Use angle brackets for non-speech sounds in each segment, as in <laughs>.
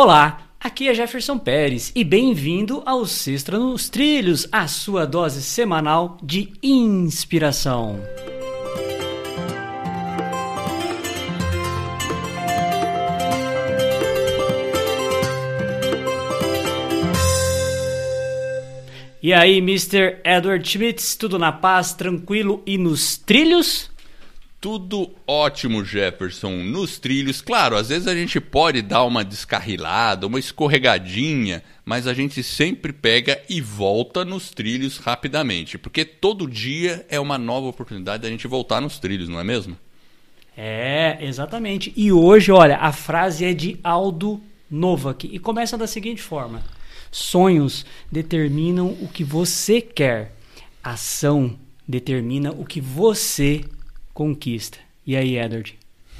Olá, aqui é Jefferson Pérez e bem-vindo ao Sextra nos Trilhos, a sua dose semanal de inspiração. E aí, Mr. Edward Schmitz, tudo na paz, tranquilo e nos trilhos? Tudo ótimo, Jefferson. Nos trilhos, claro, às vezes a gente pode dar uma descarrilada, uma escorregadinha, mas a gente sempre pega e volta nos trilhos rapidamente, porque todo dia é uma nova oportunidade da gente voltar nos trilhos, não é mesmo? É, exatamente. E hoje, olha, a frase é de Aldo Novak e começa da seguinte forma: Sonhos determinam o que você quer. Ação determina o que você quer conquista. E aí, Edward?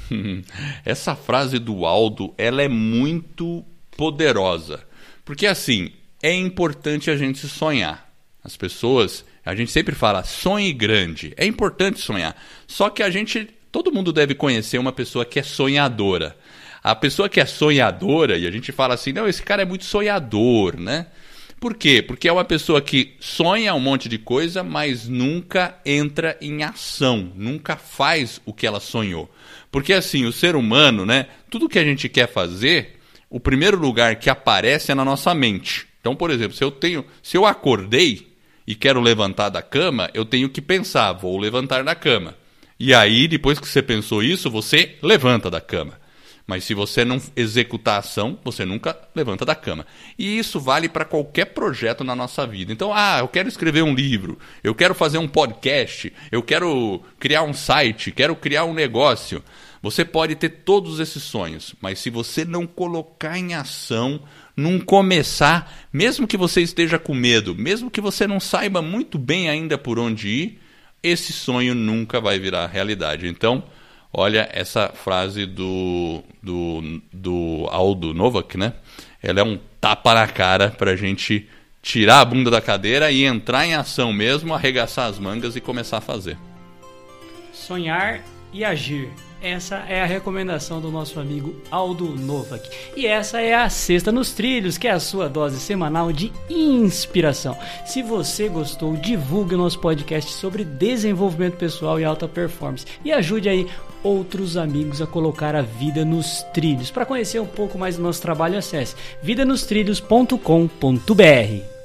<laughs> Essa frase do Aldo, ela é muito poderosa. Porque assim, é importante a gente sonhar. As pessoas, a gente sempre fala, sonhe grande. É importante sonhar. Só que a gente, todo mundo deve conhecer uma pessoa que é sonhadora. A pessoa que é sonhadora, e a gente fala assim, não, esse cara é muito sonhador, né? Por quê? Porque é uma pessoa que sonha um monte de coisa, mas nunca entra em ação, nunca faz o que ela sonhou. Porque assim, o ser humano, né? Tudo que a gente quer fazer, o primeiro lugar que aparece é na nossa mente. Então, por exemplo, se eu tenho, se eu acordei e quero levantar da cama, eu tenho que pensar, vou levantar da cama. E aí, depois que você pensou isso, você levanta da cama. Mas se você não executar a ação, você nunca levanta da cama. E isso vale para qualquer projeto na nossa vida. Então, ah, eu quero escrever um livro, eu quero fazer um podcast, eu quero criar um site, quero criar um negócio. Você pode ter todos esses sonhos, mas se você não colocar em ação, não começar, mesmo que você esteja com medo, mesmo que você não saiba muito bem ainda por onde ir, esse sonho nunca vai virar realidade. Então, Olha essa frase do, do, do Aldo Novak, né? Ela é um tapa na cara para a gente tirar a bunda da cadeira e entrar em ação mesmo, arregaçar as mangas e começar a fazer. Sonhar e agir. Essa é a recomendação do nosso amigo Aldo Novak. E essa é a Sexta nos Trilhos, que é a sua dose semanal de inspiração. Se você gostou, divulgue o nosso podcast sobre desenvolvimento pessoal e alta performance. E ajude aí outros amigos a colocar a vida nos trilhos. Para conhecer um pouco mais do nosso trabalho, acesse vidanostrilhos.com.br.